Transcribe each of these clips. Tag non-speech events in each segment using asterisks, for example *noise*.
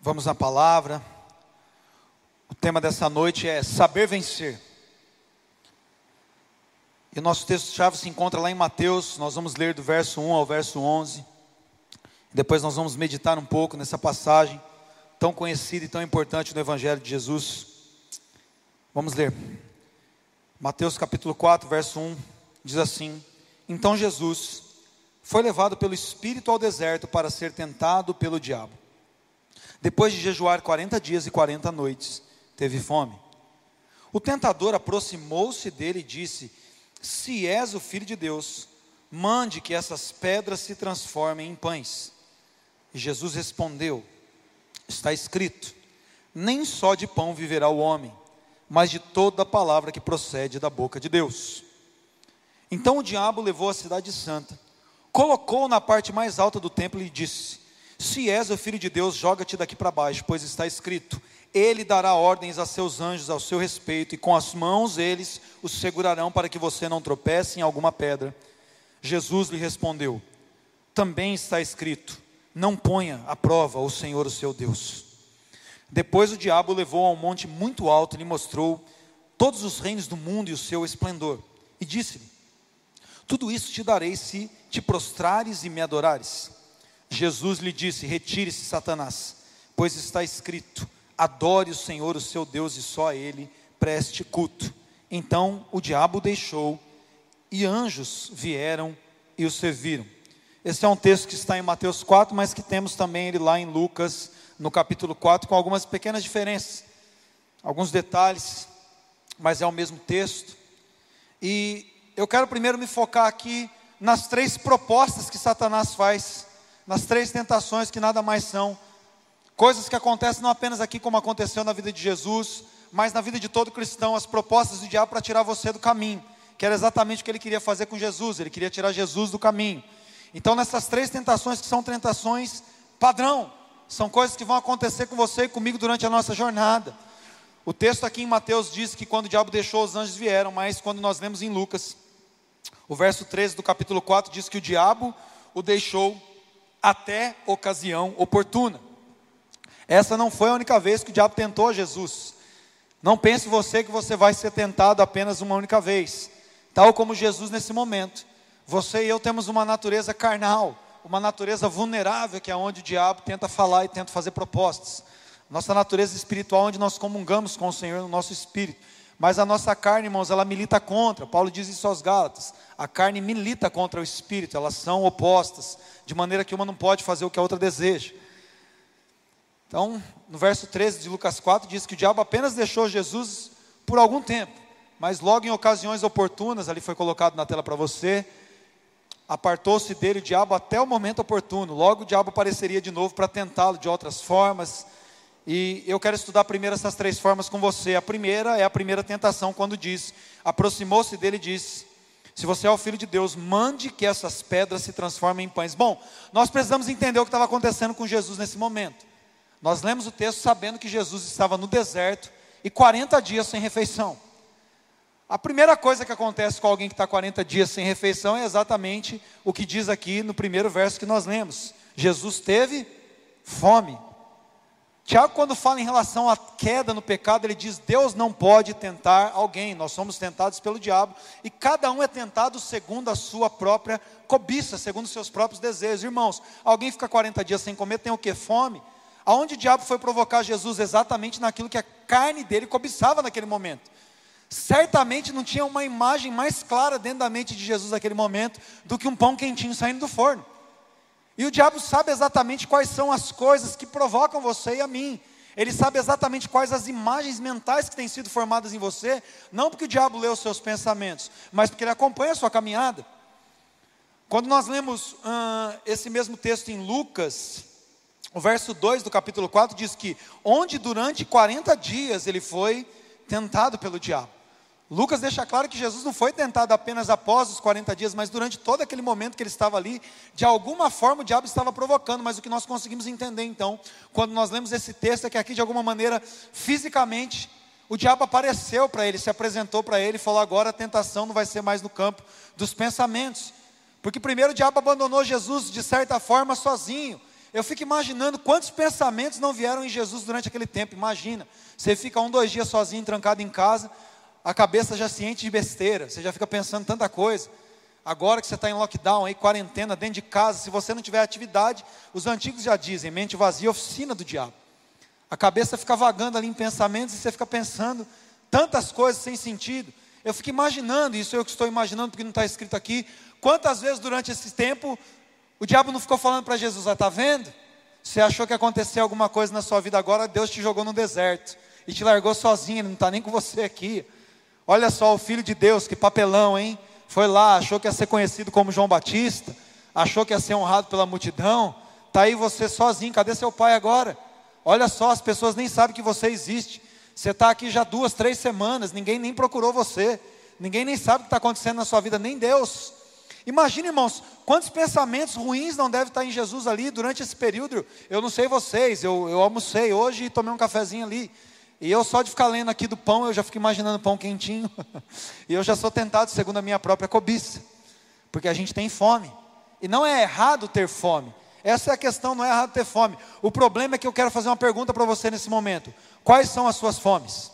Vamos na palavra. O tema dessa noite é saber vencer. E o nosso texto-chave se encontra lá em Mateus, nós vamos ler do verso 1 ao verso 11. Depois nós vamos meditar um pouco nessa passagem tão conhecida e tão importante no Evangelho de Jesus. Vamos ler. Mateus capítulo 4, verso 1 diz assim: Então Jesus foi levado pelo Espírito ao deserto para ser tentado pelo diabo. Depois de jejuar 40 dias e 40 noites, teve fome. O tentador aproximou-se dele e disse: Se és o filho de Deus, mande que essas pedras se transformem em pães. E Jesus respondeu: Está escrito: Nem só de pão viverá o homem, mas de toda a palavra que procede da boca de Deus. Então o diabo levou a cidade santa, colocou na parte mais alta do templo e disse: se és o filho de Deus, joga-te daqui para baixo, pois está escrito: Ele dará ordens a seus anjos ao seu respeito, e com as mãos eles os segurarão para que você não tropece em alguma pedra. Jesus lhe respondeu: Também está escrito: Não ponha à prova o Senhor, o seu Deus. Depois o diabo o levou a um monte muito alto e lhe mostrou todos os reinos do mundo e o seu esplendor, e disse-lhe: Tudo isso te darei se te prostrares e me adorares. Jesus lhe disse: Retire-se, Satanás, pois está escrito: Adore o Senhor, o seu Deus, e só a Ele preste culto. Então o diabo deixou, e anjos vieram e o serviram. Esse é um texto que está em Mateus 4, mas que temos também ele lá em Lucas, no capítulo 4, com algumas pequenas diferenças, alguns detalhes, mas é o mesmo texto. E eu quero primeiro me focar aqui nas três propostas que Satanás faz nas três tentações que nada mais são coisas que acontecem não apenas aqui, como aconteceu na vida de Jesus, mas na vida de todo cristão, as propostas do diabo para tirar você do caminho, que era exatamente o que ele queria fazer com Jesus, ele queria tirar Jesus do caminho. Então, nessas três tentações, que são tentações padrão, são coisas que vão acontecer com você e comigo durante a nossa jornada. O texto aqui em Mateus diz que quando o diabo deixou, os anjos vieram, mas quando nós lemos em Lucas, o verso 13 do capítulo 4 diz que o diabo o deixou até ocasião oportuna. Essa não foi a única vez que o diabo tentou Jesus. Não pense você que você vai ser tentado apenas uma única vez. Tal como Jesus nesse momento. Você e eu temos uma natureza carnal, uma natureza vulnerável, que é onde o diabo tenta falar e tenta fazer propostas. Nossa natureza espiritual, onde nós comungamos com o Senhor no nosso espírito. Mas a nossa carne, irmãos, ela milita contra. Paulo diz isso aos Gálatas. A carne milita contra o espírito, elas são opostas, de maneira que uma não pode fazer o que a outra deseja. Então, no verso 13 de Lucas 4, diz que o diabo apenas deixou Jesus por algum tempo, mas logo em ocasiões oportunas, ali foi colocado na tela para você, apartou-se dele o diabo até o momento oportuno. Logo o diabo apareceria de novo para tentá-lo de outras formas e eu quero estudar primeiro essas três formas com você. A primeira é a primeira tentação, quando diz: aproximou-se dele e disse: Se você é o filho de Deus, mande que essas pedras se transformem em pães. Bom, nós precisamos entender o que estava acontecendo com Jesus nesse momento. Nós lemos o texto sabendo que Jesus estava no deserto e 40 dias sem refeição. A primeira coisa que acontece com alguém que está 40 dias sem refeição é exatamente o que diz aqui no primeiro verso que nós lemos: Jesus teve fome. Tiago, quando fala em relação à queda no pecado, ele diz: Deus não pode tentar alguém, nós somos tentados pelo diabo, e cada um é tentado segundo a sua própria cobiça, segundo os seus próprios desejos. Irmãos, alguém fica 40 dias sem comer, tem o que? Fome. Aonde o diabo foi provocar Jesus? Exatamente naquilo que a carne dele cobiçava naquele momento. Certamente não tinha uma imagem mais clara dentro da mente de Jesus naquele momento do que um pão quentinho saindo do forno. E o diabo sabe exatamente quais são as coisas que provocam você e a mim. Ele sabe exatamente quais as imagens mentais que têm sido formadas em você, não porque o diabo lê os seus pensamentos, mas porque ele acompanha a sua caminhada. Quando nós lemos esse mesmo texto em Lucas, o verso 2 do capítulo 4 diz que, onde durante 40 dias ele foi tentado pelo diabo. Lucas deixa claro que Jesus não foi tentado apenas após os 40 dias, mas durante todo aquele momento que ele estava ali, de alguma forma o diabo estava provocando, mas o que nós conseguimos entender então, quando nós lemos esse texto, é que aqui de alguma maneira, fisicamente, o diabo apareceu para ele, se apresentou para ele e falou: agora a tentação não vai ser mais no campo dos pensamentos, porque primeiro o diabo abandonou Jesus de certa forma sozinho, Eu fico imaginando quantos pensamentos não vieram em Jesus durante aquele tempo. Imagina, você fica um, dois dias sozinho, trancado em casa, a cabeça já se enche de besteira, você já fica pensando tanta coisa. Agora que você está em lockdown, aí, quarentena, dentro de casa, se você não tiver atividade, os antigos já dizem, mente vazia, oficina do diabo. A cabeça fica vagando ali em pensamentos e você fica pensando tantas coisas sem sentido. Eu fico imaginando, isso eu que estou imaginando, porque não está escrito aqui, quantas vezes durante esse tempo o diabo não ficou falando para Jesus, está vendo? Você achou que aconteceu alguma coisa na sua vida agora, Deus te jogou no deserto e te largou sozinho, ele não está nem com você aqui. Olha só, o Filho de Deus, que papelão, hein? Foi lá, achou que ia ser conhecido como João Batista, achou que ia ser honrado pela multidão, está aí você sozinho, cadê seu pai agora? Olha só, as pessoas nem sabem que você existe. Você está aqui já duas, três semanas, ninguém nem procurou você, ninguém nem sabe o que está acontecendo na sua vida, nem Deus. Imagina, irmãos, quantos pensamentos ruins não devem estar em Jesus ali durante esse período. Eu não sei vocês, eu, eu almocei hoje e tomei um cafezinho ali. E eu só de ficar lendo aqui do pão, eu já fico imaginando pão quentinho. *laughs* e eu já sou tentado segundo a minha própria cobiça. Porque a gente tem fome. E não é errado ter fome. Essa é a questão, não é errado ter fome. O problema é que eu quero fazer uma pergunta para você nesse momento. Quais são as suas fomes?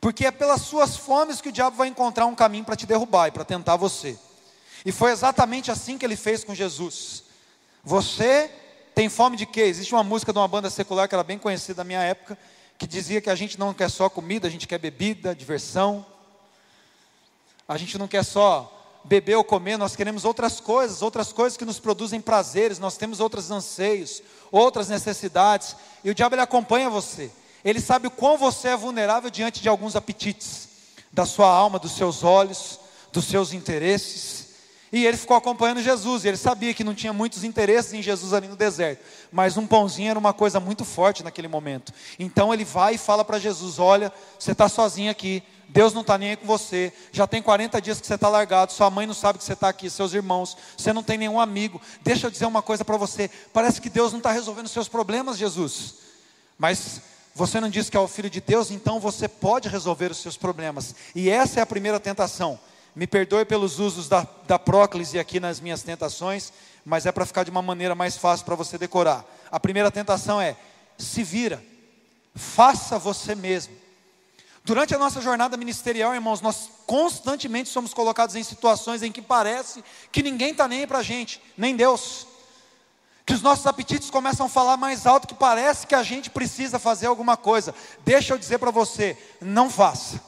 Porque é pelas suas fomes que o diabo vai encontrar um caminho para te derrubar e para tentar você. E foi exatamente assim que ele fez com Jesus. Você tem fome de quê? Existe uma música de uma banda secular que era bem conhecida na minha época, que dizia que a gente não quer só comida, a gente quer bebida, diversão. A gente não quer só beber ou comer, nós queremos outras coisas, outras coisas que nos produzem prazeres, nós temos outros anseios, outras necessidades, e o diabo ele acompanha você. Ele sabe o quão você é vulnerável diante de alguns apetites da sua alma, dos seus olhos, dos seus interesses. E ele ficou acompanhando Jesus, e ele sabia que não tinha muitos interesses em Jesus ali no deserto, mas um pãozinho era uma coisa muito forte naquele momento. Então ele vai e fala para Jesus: Olha, você está sozinho aqui, Deus não está nem aí com você, já tem 40 dias que você está largado, sua mãe não sabe que você está aqui, seus irmãos, você não tem nenhum amigo. Deixa eu dizer uma coisa para você: parece que Deus não está resolvendo seus problemas, Jesus, mas você não disse que é o filho de Deus, então você pode resolver os seus problemas, e essa é a primeira tentação. Me perdoe pelos usos da, da próclise aqui nas minhas tentações, mas é para ficar de uma maneira mais fácil para você decorar. A primeira tentação é: se vira, faça você mesmo. Durante a nossa jornada ministerial, irmãos, nós constantemente somos colocados em situações em que parece que ninguém está nem para a gente, nem Deus. Que os nossos apetites começam a falar mais alto, que parece que a gente precisa fazer alguma coisa. Deixa eu dizer para você: não faça.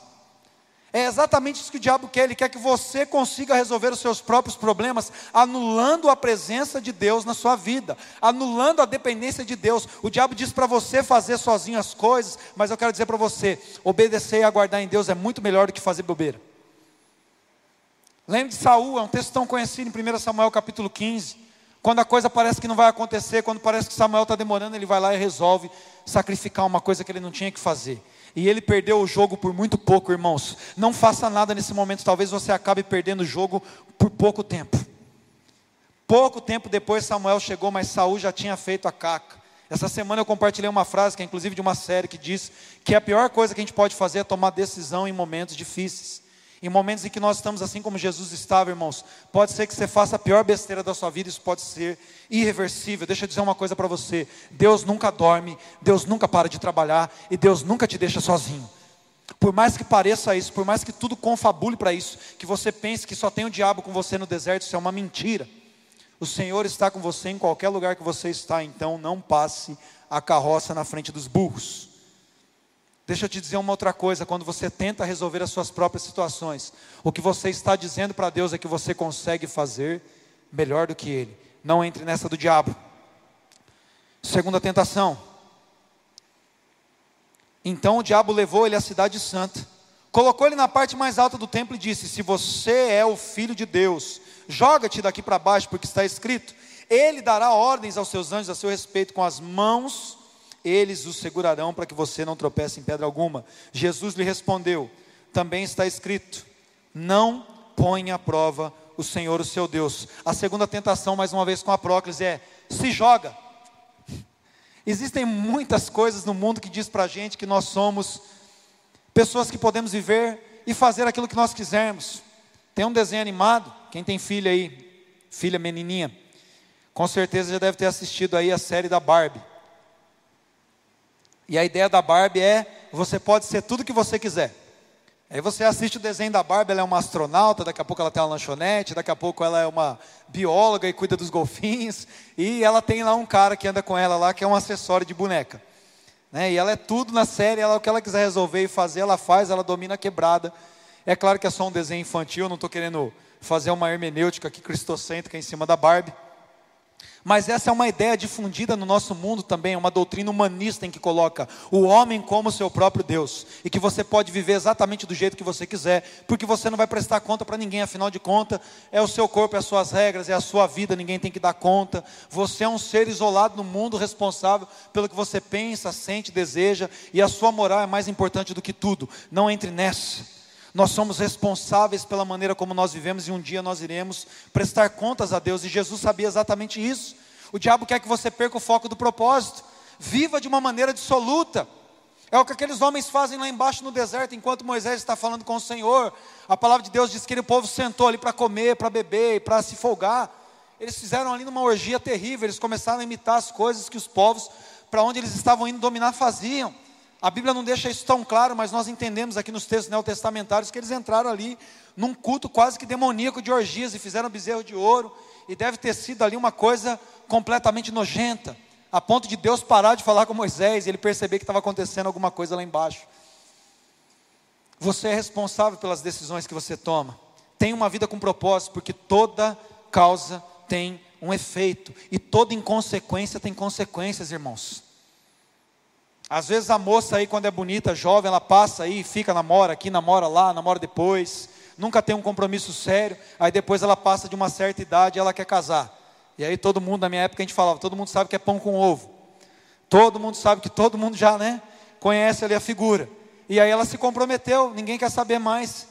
É exatamente isso que o diabo quer, ele quer que você consiga resolver os seus próprios problemas, anulando a presença de Deus na sua vida, anulando a dependência de Deus. O diabo diz para você fazer sozinho as coisas, mas eu quero dizer para você: obedecer e aguardar em Deus é muito melhor do que fazer bobeira. Lembre de Saul, é um texto tão conhecido em 1 Samuel capítulo 15. Quando a coisa parece que não vai acontecer, quando parece que Samuel está demorando, ele vai lá e resolve sacrificar uma coisa que ele não tinha que fazer. E ele perdeu o jogo por muito pouco, irmãos. Não faça nada nesse momento, talvez você acabe perdendo o jogo por pouco tempo. Pouco tempo depois Samuel chegou, mas Saul já tinha feito a caca. Essa semana eu compartilhei uma frase que é inclusive de uma série que diz que a pior coisa que a gente pode fazer é tomar decisão em momentos difíceis. Em momentos em que nós estamos assim como Jesus estava, irmãos, pode ser que você faça a pior besteira da sua vida, isso pode ser irreversível. Deixa eu dizer uma coisa para você: Deus nunca dorme, Deus nunca para de trabalhar e Deus nunca te deixa sozinho. Por mais que pareça isso, por mais que tudo confabule para isso, que você pense que só tem o diabo com você no deserto, isso é uma mentira. O Senhor está com você em qualquer lugar que você está, então não passe a carroça na frente dos burros. Deixa eu te dizer uma outra coisa: quando você tenta resolver as suas próprias situações, o que você está dizendo para Deus é que você consegue fazer melhor do que Ele. Não entre nessa do diabo. Segunda tentação. Então o diabo levou ele à cidade santa, colocou ele na parte mais alta do templo e disse: Se você é o filho de Deus, joga-te daqui para baixo, porque está escrito: Ele dará ordens aos seus anjos a seu respeito com as mãos eles o segurarão para que você não tropece em pedra alguma. Jesus lhe respondeu: Também está escrito: Não ponha à prova o Senhor, o seu Deus. A segunda tentação, mais uma vez com a próclise, é: se joga. Existem muitas coisas no mundo que diz para a gente que nós somos pessoas que podemos viver e fazer aquilo que nós quisermos. Tem um desenho animado, quem tem filha aí, filha menininha, com certeza já deve ter assistido aí a série da Barbie. E a ideia da Barbie é: você pode ser tudo que você quiser. Aí você assiste o desenho da Barbie, ela é uma astronauta, daqui a pouco ela tem uma lanchonete, daqui a pouco ela é uma bióloga e cuida dos golfinhos, *laughs* e ela tem lá um cara que anda com ela lá, que é um acessório de boneca. Né? E ela é tudo na série, ela, o que ela quiser resolver e fazer, ela faz, ela domina a quebrada. É claro que é só um desenho infantil, não estou querendo fazer uma hermenêutica aqui cristocêntrica em cima da Barbie. Mas essa é uma ideia difundida no nosso mundo também, uma doutrina humanista em que coloca o homem como seu próprio Deus e que você pode viver exatamente do jeito que você quiser, porque você não vai prestar conta para ninguém, afinal de contas, é o seu corpo, é as suas regras, é a sua vida, ninguém tem que dar conta. Você é um ser isolado no mundo, responsável pelo que você pensa, sente, deseja, e a sua moral é mais importante do que tudo. Não entre nessa. Nós somos responsáveis pela maneira como nós vivemos e um dia nós iremos prestar contas a Deus, e Jesus sabia exatamente isso. O diabo quer que você perca o foco do propósito, viva de uma maneira dissoluta. É o que aqueles homens fazem lá embaixo no deserto, enquanto Moisés está falando com o Senhor. A palavra de Deus diz que o povo sentou ali para comer, para beber e para se folgar. Eles fizeram ali uma orgia terrível, eles começaram a imitar as coisas que os povos, para onde eles estavam indo dominar, faziam. A Bíblia não deixa isso tão claro, mas nós entendemos aqui nos textos neotestamentários que eles entraram ali num culto quase que demoníaco de orgias e fizeram bezerro de ouro, e deve ter sido ali uma coisa completamente nojenta, a ponto de Deus parar de falar com Moisés e ele perceber que estava acontecendo alguma coisa lá embaixo. Você é responsável pelas decisões que você toma. Tem uma vida com propósito, porque toda causa tem um efeito, e toda inconsequência tem consequências, irmãos. Às vezes a moça aí, quando é bonita, jovem, ela passa aí, fica, namora aqui, namora lá, namora depois, nunca tem um compromisso sério, aí depois ela passa de uma certa idade e ela quer casar. E aí todo mundo, na minha época a gente falava, todo mundo sabe que é pão com ovo. Todo mundo sabe que todo mundo já, né, conhece ali a figura. E aí ela se comprometeu, ninguém quer saber mais.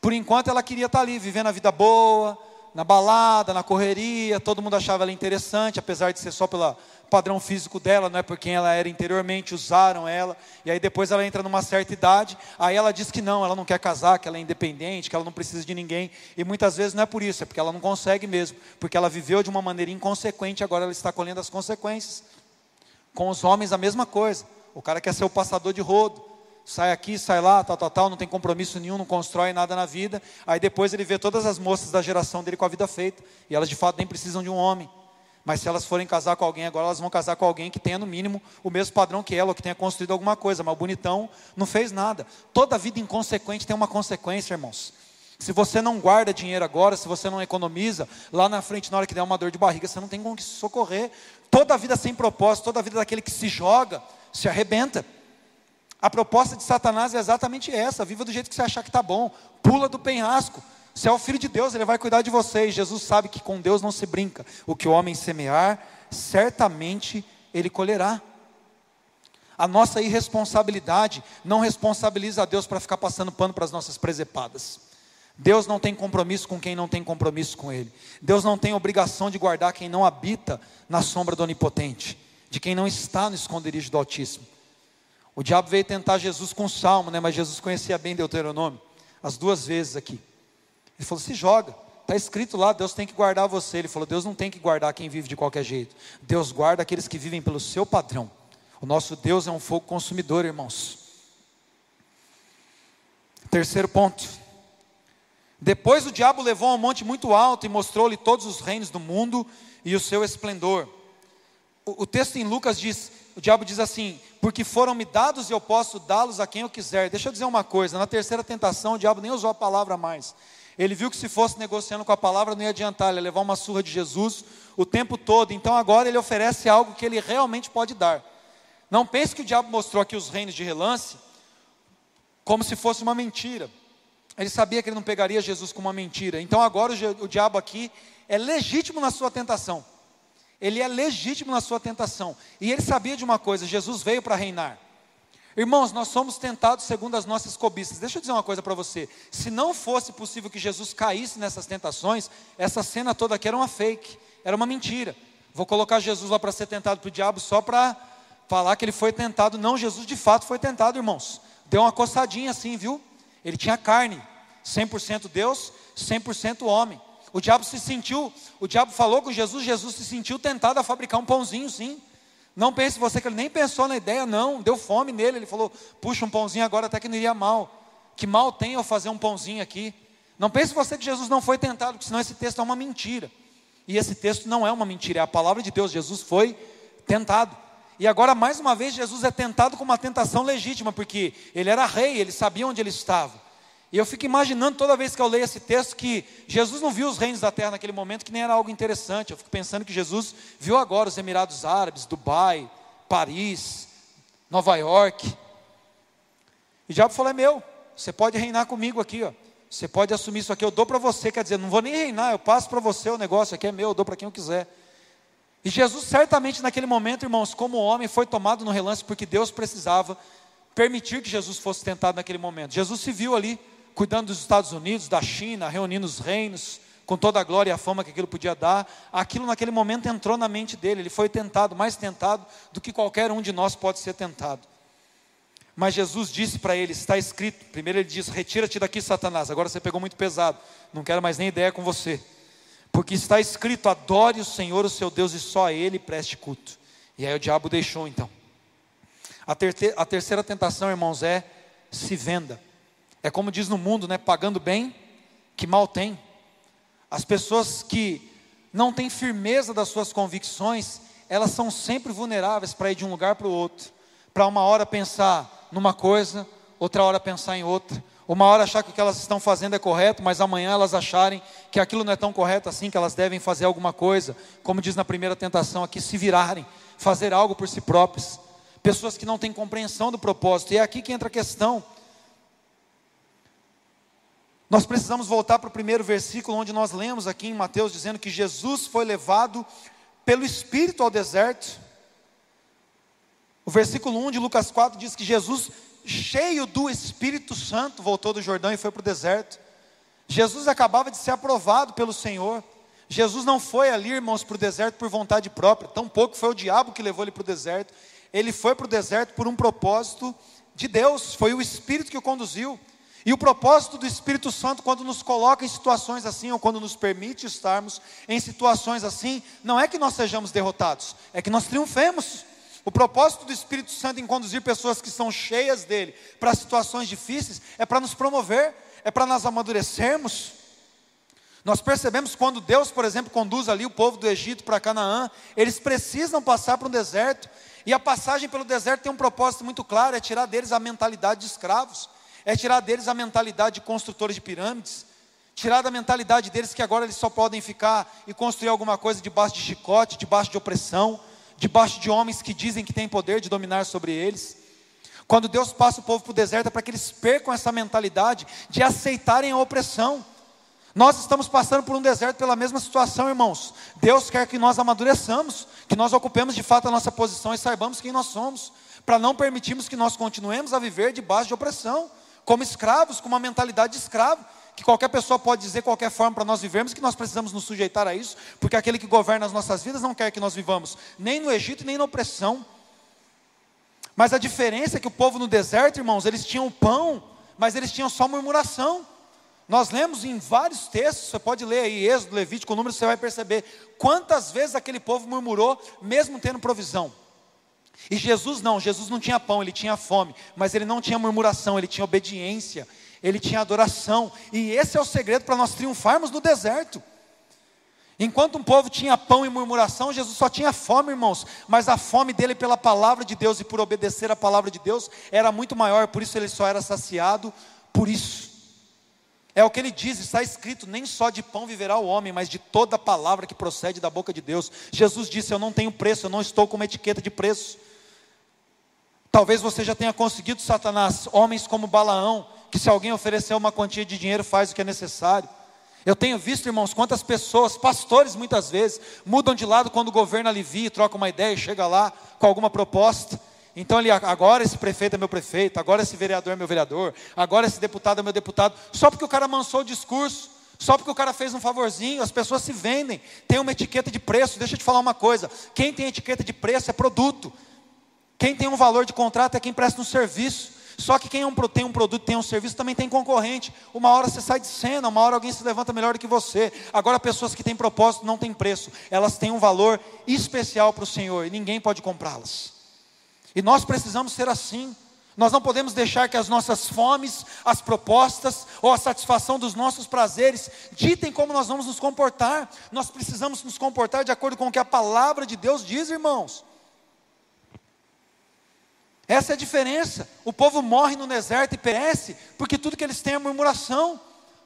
Por enquanto ela queria estar ali, vivendo a vida boa, na balada, na correria, todo mundo achava ela interessante, apesar de ser só pelo padrão físico dela, não é por quem ela era interiormente, usaram ela, e aí depois ela entra numa certa idade, aí ela diz que não, ela não quer casar, que ela é independente, que ela não precisa de ninguém, e muitas vezes não é por isso, é porque ela não consegue mesmo, porque ela viveu de uma maneira inconsequente, agora ela está colhendo as consequências. Com os homens a mesma coisa, o cara quer ser o passador de rodo, sai aqui, sai lá, tal, tal, tal, não tem compromisso nenhum, não constrói nada na vida. Aí depois ele vê todas as moças da geração dele com a vida feita, e elas de fato nem precisam de um homem. Mas se elas forem casar com alguém agora, elas vão casar com alguém que tenha no mínimo o mesmo padrão que ela, ou que tenha construído alguma coisa, mas o bonitão não fez nada. Toda vida inconsequente tem uma consequência, irmãos. Se você não guarda dinheiro agora, se você não economiza, lá na frente, na hora que der uma dor de barriga, você não tem como socorrer. Toda vida sem propósito, toda vida daquele que se joga, se arrebenta. A proposta de Satanás é exatamente essa: viva do jeito que você achar que está bom, pula do penhasco. Você é o filho de Deus, ele vai cuidar de você. E Jesus sabe que com Deus não se brinca. O que o homem semear, certamente ele colherá. A nossa irresponsabilidade não responsabiliza a Deus para ficar passando pano para as nossas presepadas. Deus não tem compromisso com quem não tem compromisso com Ele. Deus não tem obrigação de guardar quem não habita na sombra do Onipotente, de quem não está no esconderijo do Altíssimo. O diabo veio tentar Jesus com salmo, né? mas Jesus conhecia bem Deuteronômio, as duas vezes aqui. Ele falou: se joga, está escrito lá, Deus tem que guardar você. Ele falou: Deus não tem que guardar quem vive de qualquer jeito, Deus guarda aqueles que vivem pelo seu padrão. O nosso Deus é um fogo consumidor, irmãos. Terceiro ponto. Depois o diabo levou a um monte muito alto e mostrou-lhe todos os reinos do mundo e o seu esplendor. O, o texto em Lucas diz: o diabo diz assim: porque foram-me dados e eu posso dá-los a quem eu quiser. Deixa eu dizer uma coisa: na terceira tentação, o diabo nem usou a palavra mais. Ele viu que se fosse negociando com a palavra não ia adiantar, ele ia levar uma surra de Jesus o tempo todo. Então agora ele oferece algo que ele realmente pode dar. Não pense que o diabo mostrou aqui os reinos de relance como se fosse uma mentira. Ele sabia que ele não pegaria Jesus com uma mentira. Então agora o, o diabo aqui é legítimo na sua tentação ele é legítimo na sua tentação. E ele sabia de uma coisa: Jesus veio para reinar. Irmãos, nós somos tentados segundo as nossas cobiças. Deixa eu dizer uma coisa para você: se não fosse possível que Jesus caísse nessas tentações, essa cena toda aqui era uma fake, era uma mentira. Vou colocar Jesus lá para ser tentado para o diabo só para falar que ele foi tentado. Não, Jesus de fato foi tentado, irmãos. Deu uma coçadinha assim, viu? Ele tinha carne, 100% Deus, 100% homem. O diabo se sentiu, o diabo falou com Jesus, Jesus se sentiu tentado a fabricar um pãozinho, sim. Não pense você que ele nem pensou na ideia, não. Deu fome nele. Ele falou: puxa um pãozinho agora, até que não iria mal. Que mal tem eu fazer um pãozinho aqui? Não pense você que Jesus não foi tentado, porque senão esse texto é uma mentira. E esse texto não é uma mentira, é a palavra de Deus. Jesus foi tentado. E agora, mais uma vez, Jesus é tentado com uma tentação legítima, porque ele era rei, ele sabia onde ele estava. E eu fico imaginando toda vez que eu leio esse texto que Jesus não viu os reinos da terra naquele momento, que nem era algo interessante. Eu fico pensando que Jesus viu agora os Emirados Árabes, Dubai, Paris, Nova York. E o diabo falou: é meu, você pode reinar comigo aqui, ó. Você pode assumir isso aqui, eu dou para você. Quer dizer, não vou nem reinar, eu passo para você o negócio aqui é meu, eu dou para quem eu quiser. E Jesus, certamente naquele momento, irmãos, como homem, foi tomado no relance porque Deus precisava permitir que Jesus fosse tentado naquele momento. Jesus se viu ali cuidando dos Estados Unidos, da China, reunindo os reinos, com toda a glória e a fama que aquilo podia dar, aquilo naquele momento entrou na mente dele, ele foi tentado, mais tentado do que qualquer um de nós pode ser tentado. Mas Jesus disse para ele: está escrito. Primeiro ele diz: Retira-te daqui, Satanás. Agora você pegou muito pesado. Não quero mais nem ideia com você. Porque está escrito: Adore o Senhor, o seu Deus, e só a Ele preste culto. E aí o diabo deixou então. A, ter a terceira tentação, irmãos, é se venda. É como diz no mundo, né? Pagando bem, que mal tem. As pessoas que não têm firmeza das suas convicções, elas são sempre vulneráveis para ir de um lugar para o outro. Para uma hora pensar numa coisa, outra hora pensar em outra. Uma hora achar que o que elas estão fazendo é correto, mas amanhã elas acharem que aquilo não é tão correto assim, que elas devem fazer alguma coisa, como diz na primeira tentação aqui, se virarem, fazer algo por si próprias. Pessoas que não têm compreensão do propósito. E é aqui que entra a questão. Nós precisamos voltar para o primeiro versículo, onde nós lemos aqui em Mateus, dizendo que Jesus foi levado pelo Espírito ao deserto. O versículo 1 de Lucas 4 diz que Jesus, cheio do Espírito Santo, voltou do Jordão e foi para o deserto. Jesus acabava de ser aprovado pelo Senhor. Jesus não foi ali, irmãos, para o deserto por vontade própria, tampouco foi o diabo que levou ele para o deserto. Ele foi para o deserto por um propósito de Deus, foi o Espírito que o conduziu. E o propósito do Espírito Santo, quando nos coloca em situações assim, ou quando nos permite estarmos em situações assim, não é que nós sejamos derrotados, é que nós triunfemos. O propósito do Espírito Santo em conduzir pessoas que são cheias dele para situações difíceis é para nos promover, é para nós amadurecermos. Nós percebemos quando Deus, por exemplo, conduz ali o povo do Egito para Canaã, eles precisam passar para um deserto, e a passagem pelo deserto tem um propósito muito claro: é tirar deles a mentalidade de escravos é tirar deles a mentalidade de construtores de pirâmides, tirar da mentalidade deles que agora eles só podem ficar e construir alguma coisa debaixo de chicote, debaixo de opressão, debaixo de homens que dizem que têm poder de dominar sobre eles. Quando Deus passa o povo para o deserto é para que eles percam essa mentalidade de aceitarem a opressão. Nós estamos passando por um deserto pela mesma situação, irmãos. Deus quer que nós amadureçamos, que nós ocupemos de fato a nossa posição e saibamos quem nós somos, para não permitirmos que nós continuemos a viver debaixo de opressão como escravos, com uma mentalidade de escravo, que qualquer pessoa pode dizer qualquer forma para nós vivermos, que nós precisamos nos sujeitar a isso, porque aquele que governa as nossas vidas não quer que nós vivamos nem no Egito, nem na opressão. Mas a diferença é que o povo no deserto, irmãos, eles tinham pão, mas eles tinham só murmuração. Nós lemos em vários textos, você pode ler aí, Êxodo, Levítico, número, você vai perceber quantas vezes aquele povo murmurou, mesmo tendo provisão. E Jesus não, Jesus não tinha pão, ele tinha fome, mas ele não tinha murmuração, ele tinha obediência, ele tinha adoração. E esse é o segredo para nós triunfarmos no deserto. Enquanto um povo tinha pão e murmuração, Jesus só tinha fome, irmãos, mas a fome dele pela palavra de Deus e por obedecer a palavra de Deus era muito maior, por isso ele só era saciado por isso. É o que ele diz, está escrito: nem só de pão viverá o homem, mas de toda palavra que procede da boca de Deus. Jesus disse: Eu não tenho preço, eu não estou com uma etiqueta de preço. Talvez você já tenha conseguido, Satanás, homens como Balaão, que se alguém oferecer uma quantia de dinheiro faz o que é necessário. Eu tenho visto, irmãos, quantas pessoas, pastores muitas vezes, mudam de lado quando o governo alivia, troca uma ideia, chega lá com alguma proposta. Então ele, agora esse prefeito é meu prefeito, agora esse vereador é meu vereador, agora esse deputado é meu deputado, só porque o cara mansou o discurso, só porque o cara fez um favorzinho, as pessoas se vendem, tem uma etiqueta de preço. Deixa eu te falar uma coisa: quem tem etiqueta de preço é produto, quem tem um valor de contrato é quem presta um serviço. Só que quem é tem um produto, tem um serviço, também tem concorrente. Uma hora você sai de cena, uma hora alguém se levanta melhor do que você. Agora, pessoas que têm propósito não têm preço, elas têm um valor especial para o Senhor e ninguém pode comprá-las. E nós precisamos ser assim. Nós não podemos deixar que as nossas fomes, as propostas ou a satisfação dos nossos prazeres ditem como nós vamos nos comportar. Nós precisamos nos comportar de acordo com o que a palavra de Deus diz, irmãos. Essa é a diferença. O povo morre no deserto e perece porque tudo que eles têm é murmuração.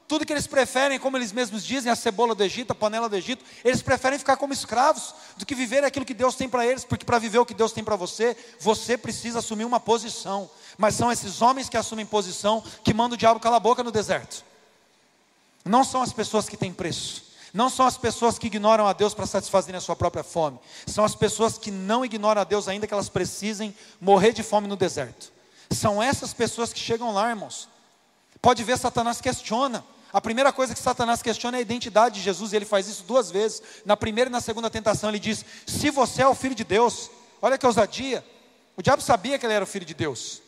Tudo que eles preferem, como eles mesmos dizem, a cebola do Egito, a panela do Egito, eles preferem ficar como escravos do que viver aquilo que Deus tem para eles, porque para viver o que Deus tem para você, você precisa assumir uma posição. Mas são esses homens que assumem posição que mandam o diabo calar a boca no deserto. Não são as pessoas que têm preço. Não são as pessoas que ignoram a Deus para satisfazerem a sua própria fome. São as pessoas que não ignoram a Deus ainda que elas precisem morrer de fome no deserto. São essas pessoas que chegam lá, irmãos. Pode ver, Satanás questiona. A primeira coisa que Satanás questiona é a identidade de Jesus, e ele faz isso duas vezes. Na primeira e na segunda tentação, ele diz: Se você é o filho de Deus, olha que ousadia. O diabo sabia que ele era o filho de Deus.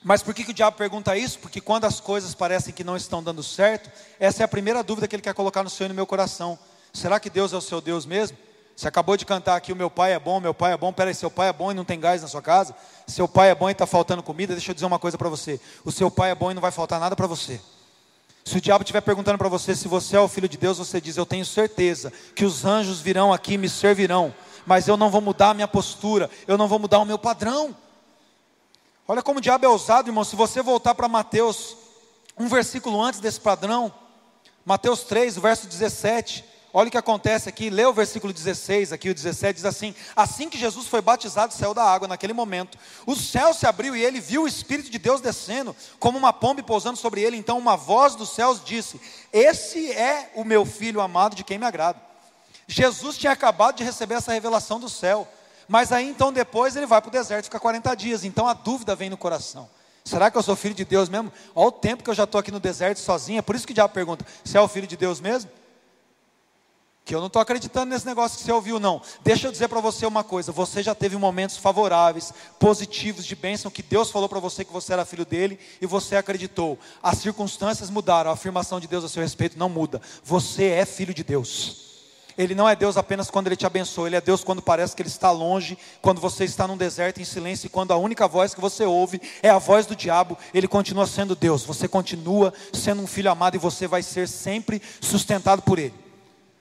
Mas por que, que o diabo pergunta isso? Porque quando as coisas parecem que não estão dando certo, essa é a primeira dúvida que ele quer colocar no seu e no meu coração. Será que Deus é o seu Deus mesmo? Você acabou de cantar aqui, o meu pai é bom, meu pai é bom. Peraí, seu pai é bom e não tem gás na sua casa? Seu pai é bom e está faltando comida? Deixa eu dizer uma coisa para você: o seu pai é bom e não vai faltar nada para você. Se o diabo estiver perguntando para você se você é o filho de Deus, você diz: Eu tenho certeza que os anjos virão aqui e me servirão, mas eu não vou mudar a minha postura, eu não vou mudar o meu padrão. Olha como o diabo é ousado, irmão. Se você voltar para Mateus, um versículo antes desse padrão, Mateus 3, verso 17. Olha o que acontece aqui, lê o versículo 16, aqui o 17 diz assim: Assim que Jesus foi batizado, saiu da água naquele momento, o céu se abriu e ele viu o Espírito de Deus descendo, como uma pomba pousando sobre ele. Então uma voz dos céus disse: Esse é o meu filho amado de quem me agrada. Jesus tinha acabado de receber essa revelação do céu, mas aí então depois ele vai para o deserto fica 40 dias. Então a dúvida vem no coração. Será que eu sou filho de Deus mesmo? Olha o tempo que eu já estou aqui no deserto sozinho. É por isso que o diabo pergunta: Você é o filho de Deus mesmo? Que eu não estou acreditando nesse negócio que você ouviu, não. Deixa eu dizer para você uma coisa: você já teve momentos favoráveis, positivos, de bênção, que Deus falou para você que você era filho dele e você acreditou. As circunstâncias mudaram, a afirmação de Deus a seu respeito não muda. Você é filho de Deus. Ele não é Deus apenas quando Ele te abençoa, Ele é Deus quando parece que Ele está longe, quando você está num deserto em silêncio, e quando a única voz que você ouve é a voz do diabo, Ele continua sendo Deus, você continua sendo um filho amado e você vai ser sempre sustentado por Ele.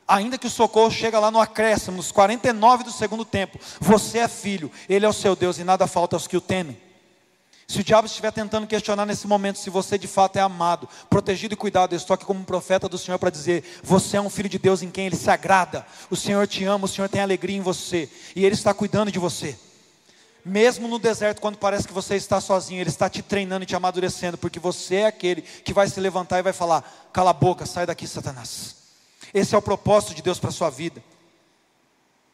Ainda que o socorro chega lá no acréscimo, nos 49 do segundo tempo, você é filho, ele é o seu Deus e nada falta aos que o temem. Se o diabo estiver tentando questionar nesse momento se você de fato é amado, protegido e cuidado, eu estou aqui como um profeta do Senhor para dizer: você é um filho de Deus em quem ele se agrada. O Senhor te ama, o Senhor tem alegria em você e ele está cuidando de você. Mesmo no deserto, quando parece que você está sozinho, ele está te treinando e te amadurecendo, porque você é aquele que vai se levantar e vai falar: cala a boca, sai daqui, Satanás. Esse é o propósito de Deus para a sua vida.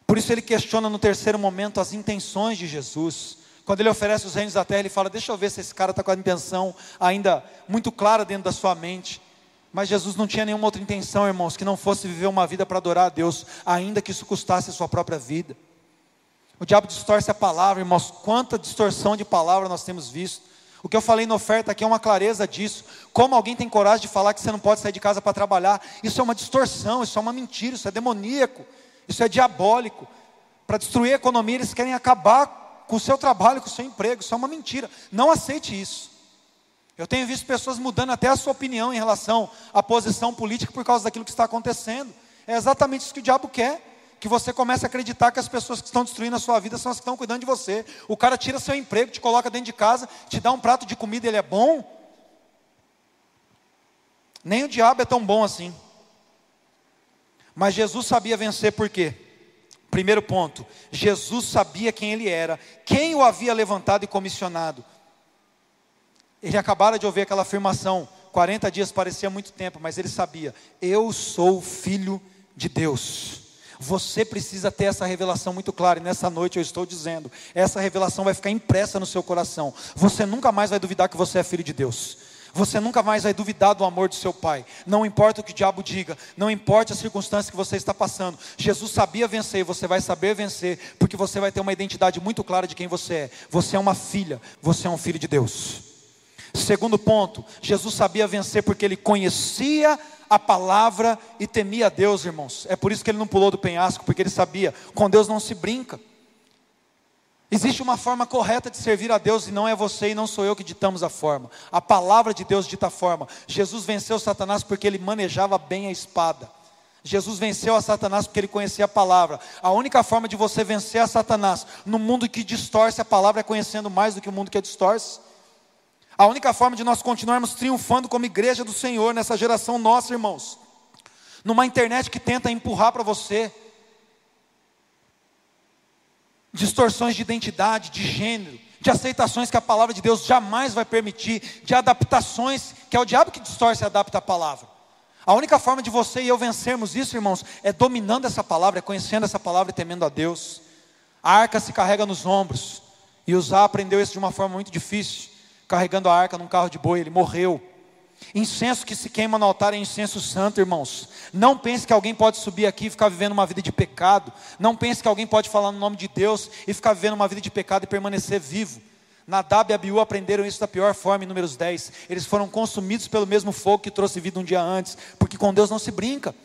Por isso ele questiona no terceiro momento as intenções de Jesus. Quando ele oferece os reinos da terra, ele fala: Deixa eu ver se esse cara está com a intenção ainda muito clara dentro da sua mente. Mas Jesus não tinha nenhuma outra intenção, irmãos, que não fosse viver uma vida para adorar a Deus, ainda que isso custasse a sua própria vida. O diabo distorce a palavra, irmãos. Quanta distorção de palavra nós temos visto. O que eu falei na oferta aqui é uma clareza disso. Como alguém tem coragem de falar que você não pode sair de casa para trabalhar? Isso é uma distorção, isso é uma mentira, isso é demoníaco, isso é diabólico. Para destruir a economia, eles querem acabar com o seu trabalho, com o seu emprego. Isso é uma mentira. Não aceite isso. Eu tenho visto pessoas mudando até a sua opinião em relação à posição política por causa daquilo que está acontecendo. É exatamente isso que o diabo quer que você comece a acreditar que as pessoas que estão destruindo a sua vida são as que estão cuidando de você. O cara tira seu emprego, te coloca dentro de casa, te dá um prato de comida, ele é bom. Nem o diabo é tão bom assim. Mas Jesus sabia vencer por quê? Primeiro ponto, Jesus sabia quem ele era, quem o havia levantado e comissionado. Ele acabara de ouvir aquela afirmação, 40 dias parecia muito tempo, mas ele sabia: eu sou filho de Deus. Você precisa ter essa revelação muito clara, e nessa noite eu estou dizendo: essa revelação vai ficar impressa no seu coração. Você nunca mais vai duvidar que você é filho de Deus. Você nunca mais vai duvidar do amor do seu pai. Não importa o que o diabo diga, não importa a circunstância que você está passando. Jesus sabia vencer, você vai saber vencer, porque você vai ter uma identidade muito clara de quem você é. Você é uma filha, você é um filho de Deus. Segundo ponto, Jesus sabia vencer porque ele conhecia a palavra e temia a Deus, irmãos. É por isso que ele não pulou do penhasco, porque ele sabia, com Deus não se brinca. Existe uma forma correta de servir a Deus e não é você e não sou eu que ditamos a forma. A palavra de Deus dita a forma. Jesus venceu Satanás porque ele manejava bem a espada. Jesus venceu a Satanás porque ele conhecia a palavra. A única forma de você vencer a Satanás no mundo que distorce a palavra é conhecendo mais do que o mundo que distorce. A única forma de nós continuarmos triunfando como igreja do Senhor nessa geração nossa, irmãos, numa internet que tenta empurrar para você distorções de identidade, de gênero, de aceitações que a palavra de Deus jamais vai permitir, de adaptações, que é o diabo que distorce e adapta a palavra. A única forma de você e eu vencermos isso, irmãos, é dominando essa palavra, é conhecendo essa palavra e temendo a Deus. A arca se carrega nos ombros, e Usar aprendeu isso de uma forma muito difícil, carregando a arca num carro de boi, ele morreu. Incenso que se queima no altar é incenso santo, irmãos. Não pense que alguém pode subir aqui e ficar vivendo uma vida de pecado. Não pense que alguém pode falar no nome de Deus e ficar vivendo uma vida de pecado e permanecer vivo. Nadab e Abiú aprenderam isso da pior forma em Números 10. Eles foram consumidos pelo mesmo fogo que trouxe vida um dia antes, porque com Deus não se brinca.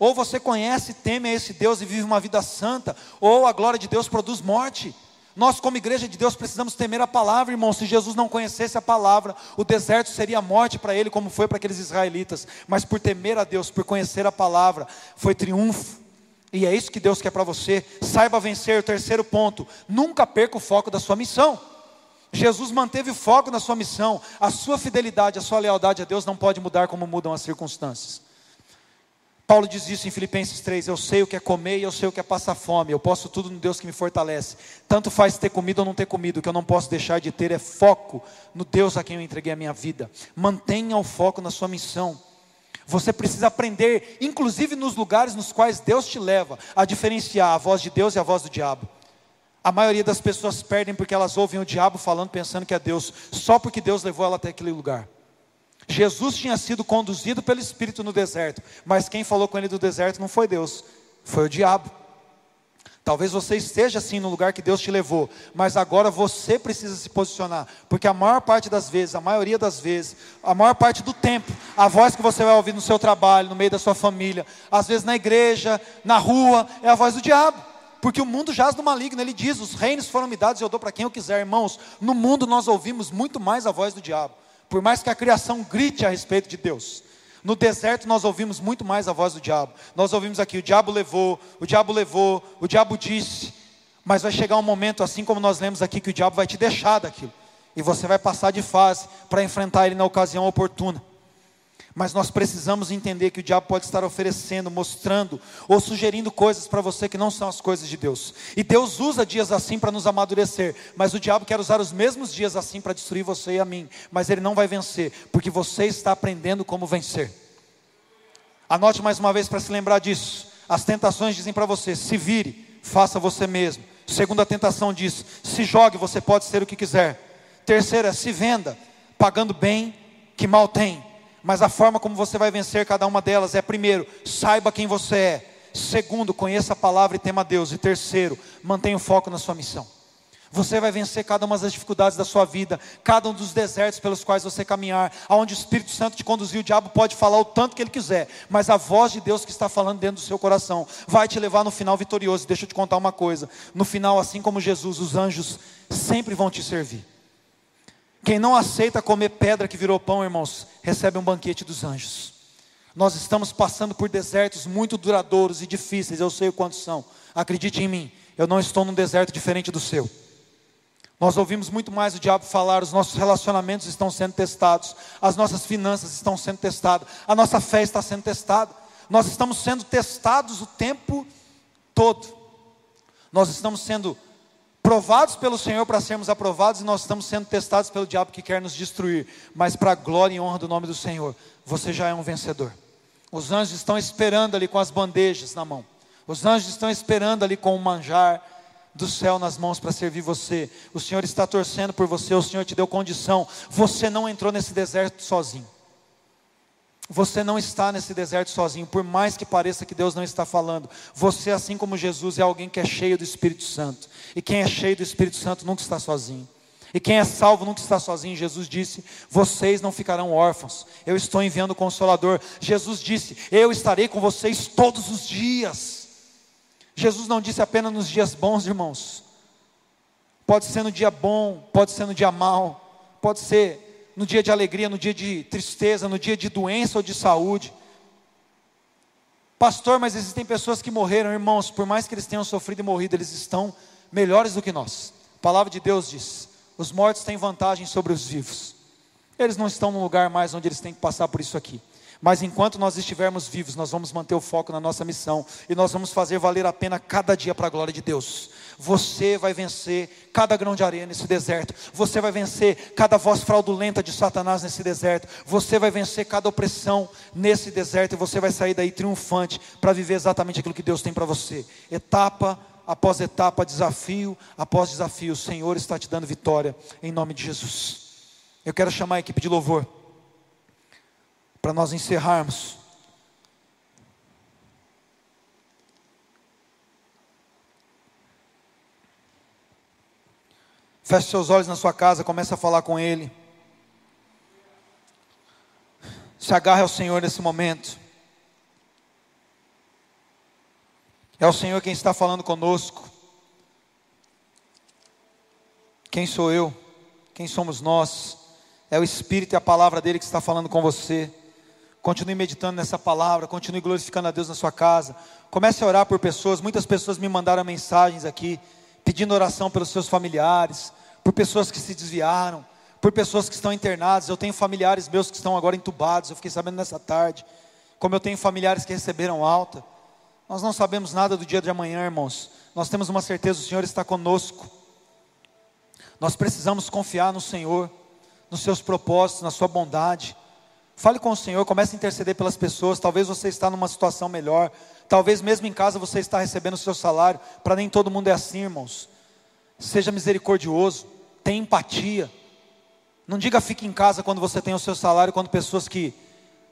Ou você conhece, teme a esse Deus e vive uma vida santa, ou a glória de Deus produz morte. Nós, como igreja de Deus, precisamos temer a palavra, irmão. Se Jesus não conhecesse a palavra, o deserto seria morte para ele, como foi para aqueles israelitas. Mas por temer a Deus, por conhecer a palavra, foi triunfo. E é isso que Deus quer para você. Saiba vencer. O terceiro ponto: nunca perca o foco da sua missão. Jesus manteve o foco na sua missão. A sua fidelidade, a sua lealdade a Deus não pode mudar como mudam as circunstâncias. Paulo diz isso em Filipenses 3: Eu sei o que é comer e eu sei o que é passar fome. Eu posso tudo no Deus que me fortalece. Tanto faz ter comido ou não ter comido. O que eu não posso deixar de ter é foco no Deus a quem eu entreguei a minha vida. Mantenha o foco na sua missão. Você precisa aprender, inclusive nos lugares nos quais Deus te leva, a diferenciar a voz de Deus e a voz do diabo. A maioria das pessoas perdem porque elas ouvem o diabo falando, pensando que é Deus, só porque Deus levou ela até aquele lugar. Jesus tinha sido conduzido pelo Espírito no deserto, mas quem falou com ele do deserto não foi Deus, foi o diabo. Talvez você esteja assim no lugar que Deus te levou, mas agora você precisa se posicionar, porque a maior parte das vezes, a maioria das vezes, a maior parte do tempo, a voz que você vai ouvir no seu trabalho, no meio da sua família, às vezes na igreja, na rua, é a voz do diabo. Porque o mundo jaz do maligno, ele diz: os reinos foram me dados e eu dou para quem eu quiser, irmãos. No mundo nós ouvimos muito mais a voz do diabo. Por mais que a criação grite a respeito de Deus, no deserto nós ouvimos muito mais a voz do diabo. Nós ouvimos aqui: o diabo levou, o diabo levou, o diabo disse. Mas vai chegar um momento, assim como nós lemos aqui, que o diabo vai te deixar daquilo. E você vai passar de fase para enfrentar ele na ocasião oportuna. Mas nós precisamos entender que o diabo pode estar oferecendo, mostrando ou sugerindo coisas para você que não são as coisas de Deus. E Deus usa dias assim para nos amadurecer, mas o diabo quer usar os mesmos dias assim para destruir você e a mim. Mas ele não vai vencer, porque você está aprendendo como vencer. Anote mais uma vez para se lembrar disso. As tentações dizem para você: se vire, faça você mesmo. Segunda tentação diz: se jogue, você pode ser o que quiser. Terceira, se venda, pagando bem que mal tem mas a forma como você vai vencer cada uma delas é: primeiro, saiba quem você é. Segundo, conheça a palavra e tema a Deus. E terceiro, mantenha o foco na sua missão. Você vai vencer cada uma das dificuldades da sua vida, cada um dos desertos pelos quais você caminhar, aonde o Espírito Santo te conduziu, o diabo pode falar o tanto que ele quiser, mas a voz de Deus que está falando dentro do seu coração vai te levar no final vitorioso. Deixa eu te contar uma coisa: no final, assim como Jesus, os anjos sempre vão te servir. Quem não aceita comer pedra que virou pão, irmãos, recebe um banquete dos anjos. Nós estamos passando por desertos muito duradouros e difíceis, eu sei o quantos são. Acredite em mim, eu não estou num deserto diferente do seu. Nós ouvimos muito mais o diabo falar, os nossos relacionamentos estão sendo testados, as nossas finanças estão sendo testadas, a nossa fé está sendo testada. Nós estamos sendo testados o tempo todo. Nós estamos sendo provados pelo Senhor para sermos aprovados e nós estamos sendo testados pelo diabo que quer nos destruir, mas para a glória e honra do nome do Senhor, você já é um vencedor. Os anjos estão esperando ali com as bandejas na mão, os anjos estão esperando ali com o manjar, do céu nas mãos para servir você. O Senhor está torcendo por você, o Senhor te deu condição. Você não entrou nesse deserto sozinho. Você não está nesse deserto sozinho, por mais que pareça que Deus não está falando. Você, assim como Jesus, é alguém que é cheio do Espírito Santo. E quem é cheio do Espírito Santo nunca está sozinho. E quem é salvo nunca está sozinho. Jesus disse: Vocês não ficarão órfãos. Eu estou enviando o Consolador. Jesus disse: Eu estarei com vocês todos os dias. Jesus não disse apenas nos dias bons, irmãos. Pode ser no dia bom, pode ser no dia mal, pode ser no dia de alegria, no dia de tristeza, no dia de doença ou de saúde. Pastor, mas existem pessoas que morreram, irmãos, por mais que eles tenham sofrido e morrido, eles estão melhores do que nós. A palavra de Deus diz: os mortos têm vantagem sobre os vivos. Eles não estão no lugar mais onde eles têm que passar por isso aqui. Mas enquanto nós estivermos vivos, nós vamos manter o foco na nossa missão e nós vamos fazer valer a pena cada dia para a glória de Deus. Você vai vencer cada grão de areia nesse deserto. Você vai vencer cada voz fraudulenta de Satanás nesse deserto. Você vai vencer cada opressão nesse deserto e você vai sair daí triunfante para viver exatamente aquilo que Deus tem para você. Etapa após etapa, desafio após desafio, o Senhor está te dando vitória em nome de Jesus. Eu quero chamar a equipe de louvor para nós encerrarmos. Feche seus olhos na sua casa, comece a falar com Ele. Se agarre ao Senhor nesse momento. É o Senhor quem está falando conosco. Quem sou eu? Quem somos nós? É o Espírito e a palavra dele que está falando com você. Continue meditando nessa palavra, continue glorificando a Deus na sua casa. Comece a orar por pessoas. Muitas pessoas me mandaram mensagens aqui, pedindo oração pelos seus familiares, por pessoas que se desviaram, por pessoas que estão internadas. Eu tenho familiares meus que estão agora entubados, eu fiquei sabendo nessa tarde. Como eu tenho familiares que receberam alta. Nós não sabemos nada do dia de amanhã, irmãos. Nós temos uma certeza: o Senhor está conosco. Nós precisamos confiar no Senhor, nos seus propósitos, na sua bondade. Fale com o Senhor, comece a interceder pelas pessoas. Talvez você está numa situação melhor. Talvez mesmo em casa você está recebendo o seu salário. Para nem todo mundo é assim, irmãos. Seja misericordioso, tenha empatia. Não diga fique em casa quando você tem o seu salário, quando pessoas que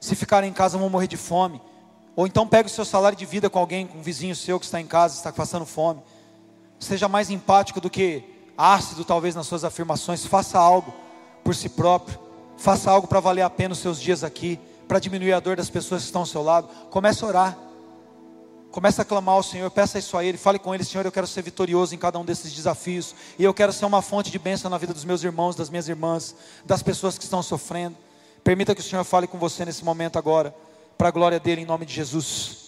se ficarem em casa vão morrer de fome. Ou então pegue o seu salário de vida com alguém, com um vizinho seu que está em casa, está passando fome. Seja mais empático do que ácido, talvez, nas suas afirmações. Faça algo por si próprio. Faça algo para valer a pena os seus dias aqui, para diminuir a dor das pessoas que estão ao seu lado. Comece a orar. Comece a clamar ao Senhor, peça isso a Ele, fale com Ele, Senhor, eu quero ser vitorioso em cada um desses desafios, e eu quero ser uma fonte de bênção na vida dos meus irmãos, das minhas irmãs, das pessoas que estão sofrendo. Permita que o Senhor fale com você nesse momento agora, para a glória dele, em nome de Jesus.